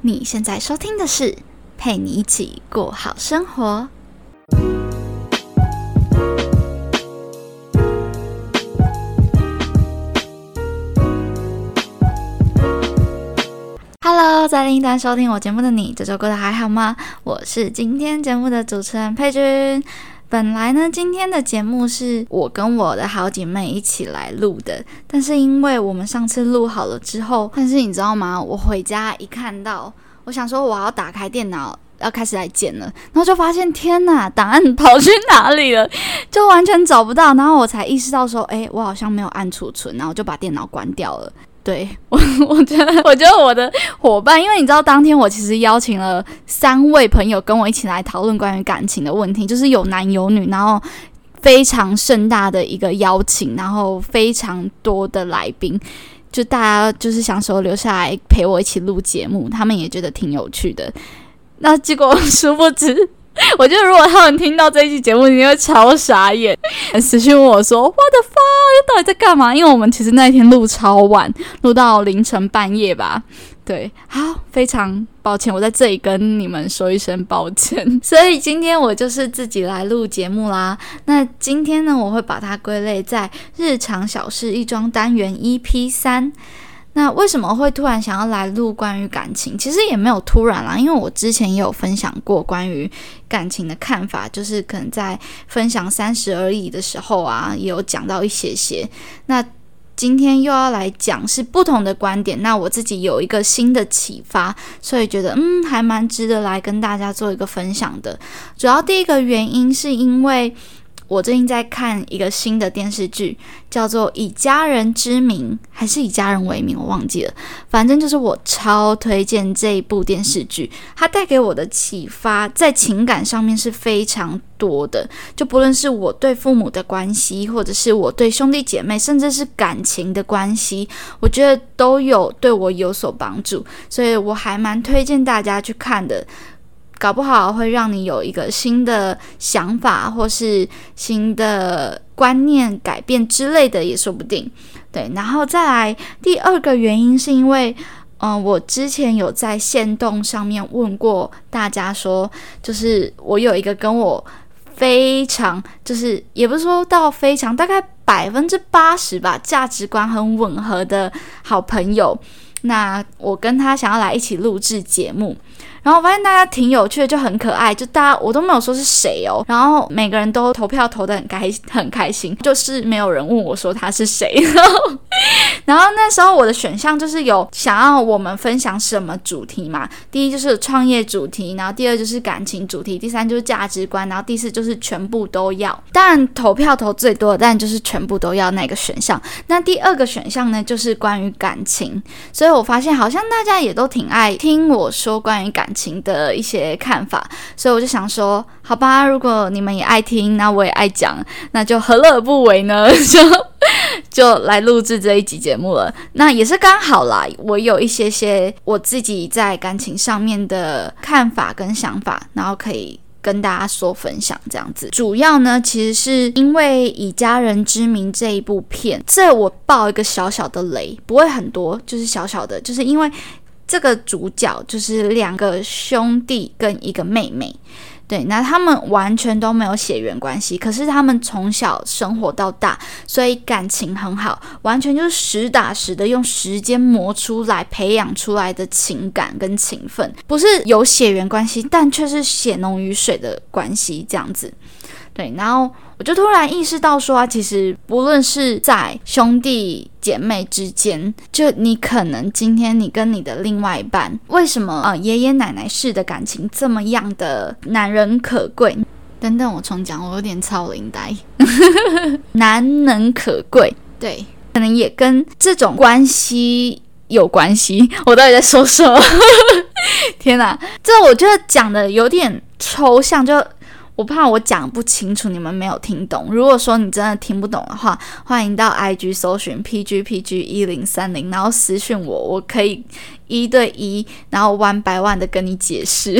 你现在收听的是陪你一起过好生活。Hello，在另一端收听我节目的你，这周过得还好吗？我是今天节目的主持人佩君。本来呢，今天的节目是我跟我的好姐妹一起来录的，但是因为我们上次录好了之后，但是你知道吗？我回家一看到，我想说我要打开电脑要开始来剪了，然后就发现天哪，档案跑去哪里了？就完全找不到，然后我才意识到说，哎，我好像没有按储存，然后就把电脑关掉了。对 我，我觉得，我觉得我的伙伴，因为你知道，当天我其实邀请了三位朋友跟我一起来讨论关于感情的问题，就是有男有女，然后非常盛大的一个邀请，然后非常多的来宾，就大家就是想说留下来陪我一起录节目，他们也觉得挺有趣的。那结果 殊不知。我觉得如果他们听到这一期节目，你会超傻眼，私信问我说：“What the fuck？到底在干嘛？”因为我们其实那一天录超晚，录到凌晨半夜吧。对，好，非常抱歉，我在这里跟你们说一声抱歉。所以今天我就是自己来录节目啦。那今天呢，我会把它归类在日常小事一桩单元 EP 三。那为什么会突然想要来录关于感情？其实也没有突然啦，因为我之前也有分享过关于感情的看法，就是可能在分享三十而已的时候啊，也有讲到一些些。那今天又要来讲是不同的观点，那我自己有一个新的启发，所以觉得嗯，还蛮值得来跟大家做一个分享的。主要第一个原因是因为。我最近在看一个新的电视剧，叫做《以家人之名》还是《以家人为名》，我忘记了。反正就是我超推荐这一部电视剧，它带给我的启发在情感上面是非常多的。就不论是我对父母的关系，或者是我对兄弟姐妹，甚至是感情的关系，我觉得都有对我有所帮助，所以我还蛮推荐大家去看的。搞不好会让你有一个新的想法，或是新的观念改变之类的，也说不定。对，然后再来第二个原因，是因为，嗯，我之前有在线动上面问过大家，说就是我有一个跟我非常，就是也不是说到非常，大概百分之八十吧，价值观很吻合的好朋友，那我跟他想要来一起录制节目。然后我发现大家挺有趣的，就很可爱，就大家我都没有说是谁哦。然后每个人都投票投的很开很开心，就是没有人问我说他是谁。然后那时候我的选项就是有想要我们分享什么主题嘛？第一就是创业主题，然后第二就是感情主题，第三就是价值观，然后第四就是全部都要。当然投票投最多，但就是全部都要那个选项。那第二个选项呢，就是关于感情。所以我发现好像大家也都挺爱听我说关于感。感情的一些看法，所以我就想说，好吧，如果你们也爱听，那我也爱讲，那就何乐而不为呢？就就来录制这一集节目了。那也是刚好啦，我有一些些我自己在感情上面的看法跟想法，然后可以跟大家说分享。这样子，主要呢，其实是因为以家人之名这一部片，这我爆一个小小的雷，不会很多，就是小小的，就是因为。这个主角就是两个兄弟跟一个妹妹，对，那他们完全都没有血缘关系，可是他们从小生活到大，所以感情很好，完全就是实打实的用时间磨出来、培养出来的情感跟情分，不是有血缘关系，但却是血浓于水的关系，这样子。对，然后我就突然意识到说啊，其实不论是在兄弟姐妹之间，就你可能今天你跟你的另外一半，为什么啊爷爷奶奶式的感情这么样的难人可贵？等等，我重讲，我有点超龄呆，难能可贵。对，可能也跟这种关系有关系。我到底在说什么？天哪，这我觉得讲的有点抽象，就。我怕我讲不清楚，你们没有听懂。如果说你真的听不懂的话，欢迎到 IG 搜寻 PGPG 一零三零，然后私讯我，我可以一对一，然后 one by one 的跟你解释。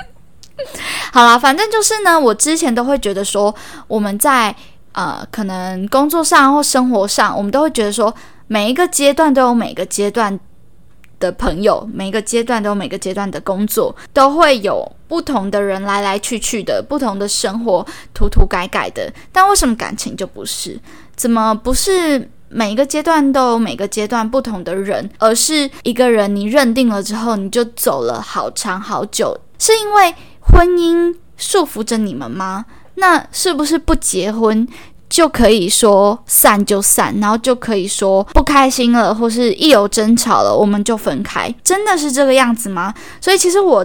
好啦，反正就是呢，我之前都会觉得说，我们在呃，可能工作上或生活上，我们都会觉得说，每一个阶段都有每个阶段的朋友，每个阶段都有每个阶段的工作，都会有不同的人来来去去的，不同的生活涂涂改改的。但为什么感情就不是？怎么不是每一个阶段都有每个阶段不同的人，而是一个人你认定了之后，你就走了好长好久？是因为婚姻束缚着你们吗？那是不是不结婚？就可以说散就散，然后就可以说不开心了，或是一有争吵了，我们就分开，真的是这个样子吗？所以其实我。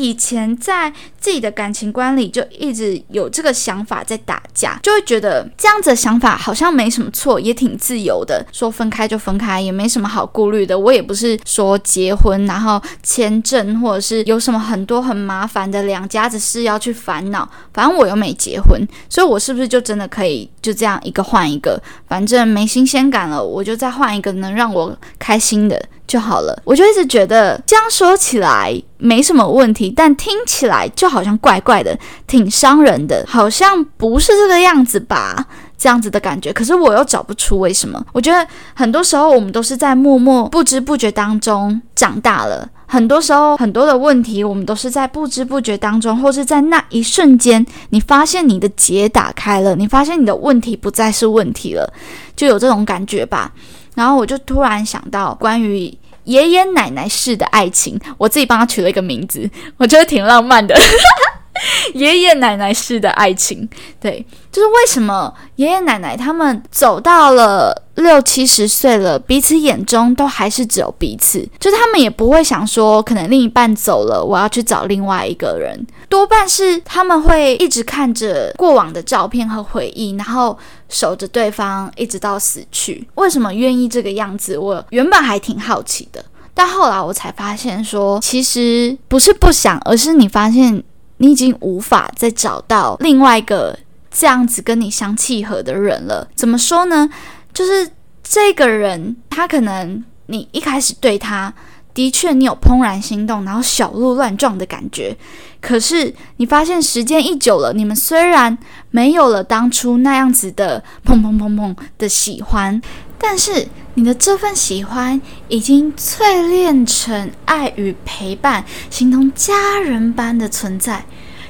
以前在自己的感情观里就一直有这个想法在打架，就会觉得这样子的想法好像没什么错，也挺自由的，说分开就分开，也没什么好顾虑的。我也不是说结婚然后签证或者是有什么很多很麻烦的两家子事要去烦恼，反正我又没结婚，所以我是不是就真的可以就这样一个换一个，反正没新鲜感了，我就再换一个能让我开心的。就好了，我就一直觉得这样说起来没什么问题，但听起来就好像怪怪的，挺伤人的，好像不是这个样子吧？这样子的感觉，可是我又找不出为什么。我觉得很多时候我们都是在默默不知不觉当中长大了，很多时候很多的问题我们都是在不知不觉当中，或是在那一瞬间，你发现你的结打开了，你发现你的问题不再是问题了，就有这种感觉吧。然后我就突然想到关于爷爷奶奶式的爱情，我自己帮他取了一个名字，我觉得挺浪漫的。爷爷奶奶式的爱情，对，就是为什么爷爷奶奶他们走到了六七十岁了，彼此眼中都还是只有彼此，就他们也不会想说，可能另一半走了，我要去找另外一个人，多半是他们会一直看着过往的照片和回忆，然后守着对方一直到死去。为什么愿意这个样子？我原本还挺好奇的，但后来我才发现，说其实不是不想，而是你发现。你已经无法再找到另外一个这样子跟你相契合的人了。怎么说呢？就是这个人，他可能你一开始对他的确你有怦然心动，然后小鹿乱撞的感觉。可是你发现时间一久了，你们虽然没有了当初那样子的砰砰砰砰的喜欢。但是你的这份喜欢已经淬炼成爱与陪伴，形同家人般的存在。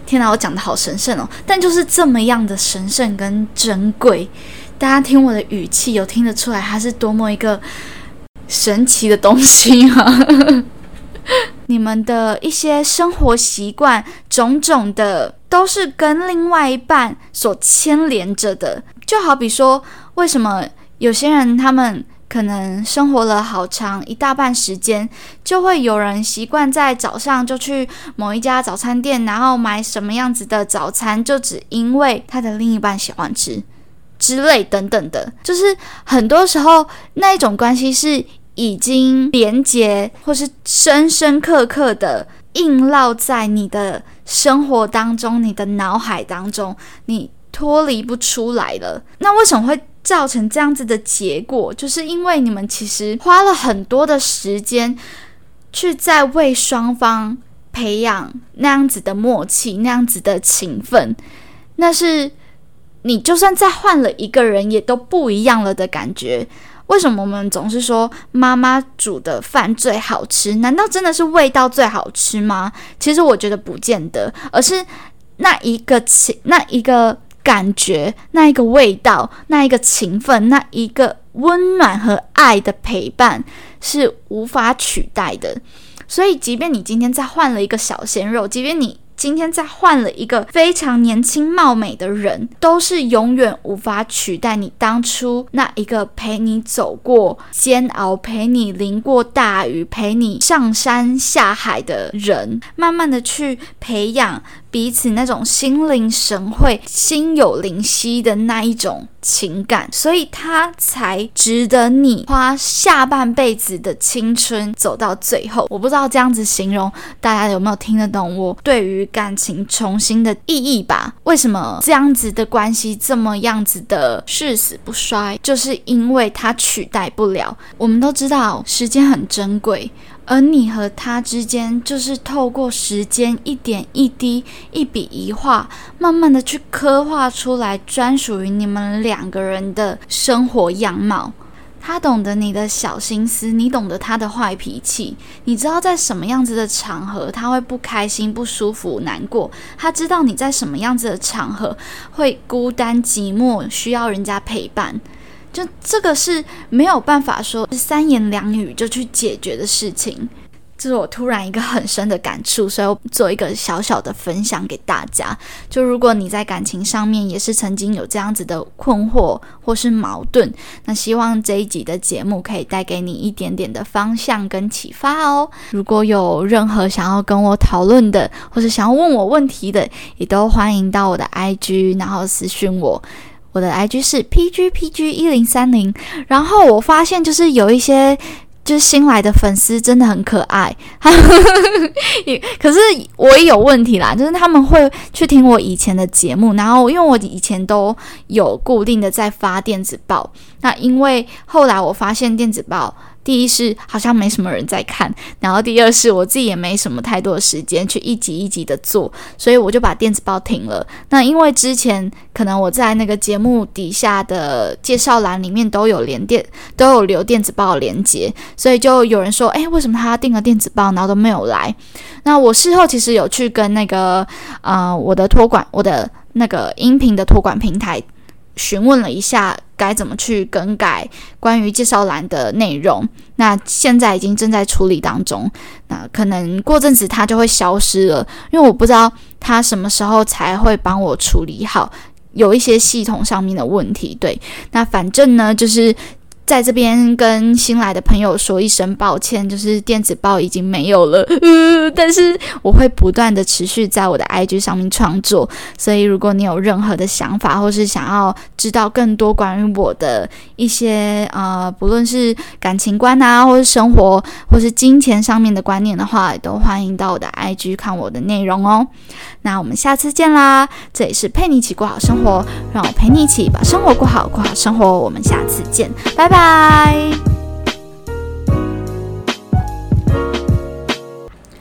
天哪，我讲的好神圣哦！但就是这么样的神圣跟珍贵，大家听我的语气，有听得出来它是多么一个神奇的东西吗？你们的一些生活习惯，种种的，都是跟另外一半所牵连着的。就好比说，为什么？有些人他们可能生活了好长一大半时间，就会有人习惯在早上就去某一家早餐店，然后买什么样子的早餐，就只因为他的另一半喜欢吃之类等等的。就是很多时候那种关系是已经连结，或是深深刻刻的印烙在你的生活当中、你的脑海当中，你脱离不出来了。那为什么会？造成这样子的结果，就是因为你们其实花了很多的时间，去在为双方培养那样子的默契，那样子的情分。那是你就算再换了一个人，也都不一样了的感觉。为什么我们总是说妈妈煮的饭最好吃？难道真的是味道最好吃吗？其实我觉得不见得，而是那一个情，那一个。感觉那一个味道，那一个情分，那一个温暖和爱的陪伴是无法取代的。所以，即便你今天再换了一个小鲜肉，即便你。今天再换了一个非常年轻貌美的人，都是永远无法取代你当初那一个陪你走过煎熬、陪你淋过大雨、陪你上山下海的人，慢慢的去培养彼此那种心领神会、心有灵犀的那一种。情感，所以他才值得你花下半辈子的青春走到最后。我不知道这样子形容大家有没有听得懂我对于感情重新的意义吧？为什么这样子的关系这么样子的誓死不衰？就是因为它取代不了。我们都知道时间很珍贵。而你和他之间，就是透过时间一点一滴、一笔一画，慢慢的去刻画出来专属于你们两个人的生活样貌。他懂得你的小心思，你懂得他的坏脾气，你知道在什么样子的场合他会不开心、不舒服、难过，他知道你在什么样子的场合会孤单寂寞，需要人家陪伴。就这个是没有办法说三言两语就去解决的事情。这是我突然一个很深的感触，所以我做一个小小的分享给大家。就如果你在感情上面也是曾经有这样子的困惑或是矛盾，那希望这一集的节目可以带给你一点点的方向跟启发哦。如果有任何想要跟我讨论的，或是想要问我问题的，也都欢迎到我的 IG，然后私讯我。我的 IG 是 PGPG 一零三零。然后我发现就是有一些。就是新来的粉丝真的很可爱，可是我也有问题啦，就是他们会去听我以前的节目，然后因为我以前都有固定的在发电子报，那因为后来我发现电子报。第一是好像没什么人在看，然后第二是我自己也没什么太多的时间去一集一集的做，所以我就把电子报停了。那因为之前可能我在那个节目底下的介绍栏里面都有连电，都有留电子报连接，所以就有人说，哎，为什么他订了电子报，然后都没有来？那我事后其实有去跟那个呃我的托管，我的那个音频的托管平台。询问了一下该怎么去更改关于介绍栏的内容，那现在已经正在处理当中，那可能过阵子它就会消失了，因为我不知道它什么时候才会帮我处理好，有一些系统上面的问题。对，那反正呢就是。在这边跟新来的朋友说一声抱歉，就是电子报已经没有了，但是我会不断的持续在我的 IG 上面创作，所以如果你有任何的想法，或是想要知道更多关于我的一些呃，不论是感情观啊，或是生活，或是金钱上面的观念的话，都欢迎到我的 IG 看我的内容哦。那我们下次见啦！这里是陪你一起过好生活，让我陪你一起把生活过好，过好生活。我们下次见，拜拜。拜。